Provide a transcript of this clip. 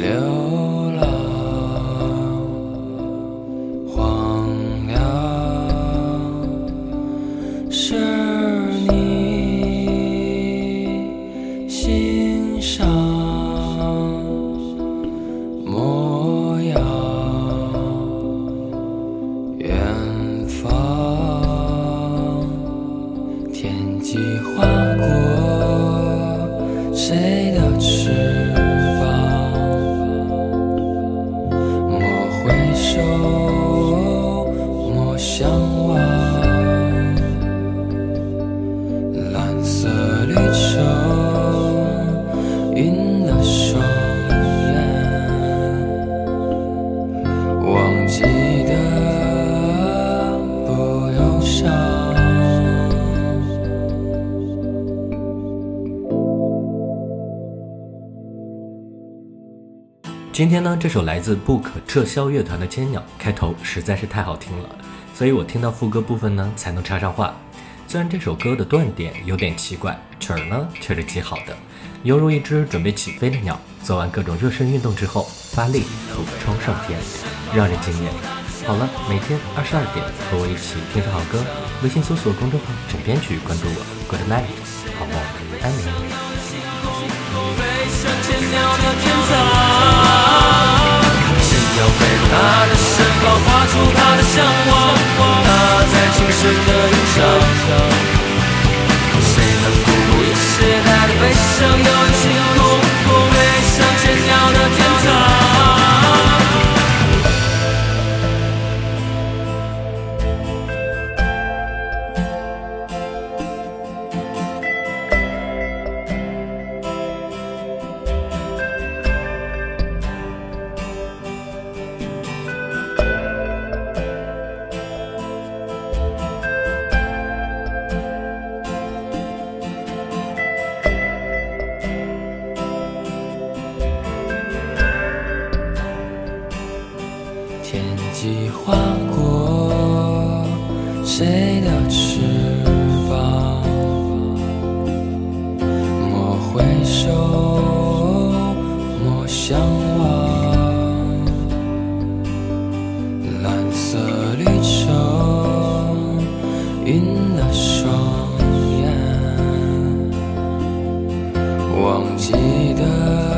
流浪，荒凉，是你心上模样。远方，天际划过谁的翅？今天呢，这首来自不可撤销乐团的《千鸟》开头实在是太好听了，所以我听到副歌部分呢才能插上话。虽然这首歌的断点有点奇怪，曲儿呢却是极好的，犹如一只准备起飞的鸟，做完各种热身运动之后发力俯冲上天，让人惊艳。好了，每天二十二点和我一起听首好歌，微信搜索公众号“枕边曲”，关注我，Good night，好梦安宁。i'm show you 谁的翅膀莫回首莫相忘蓝色旅程云的双眼忘记的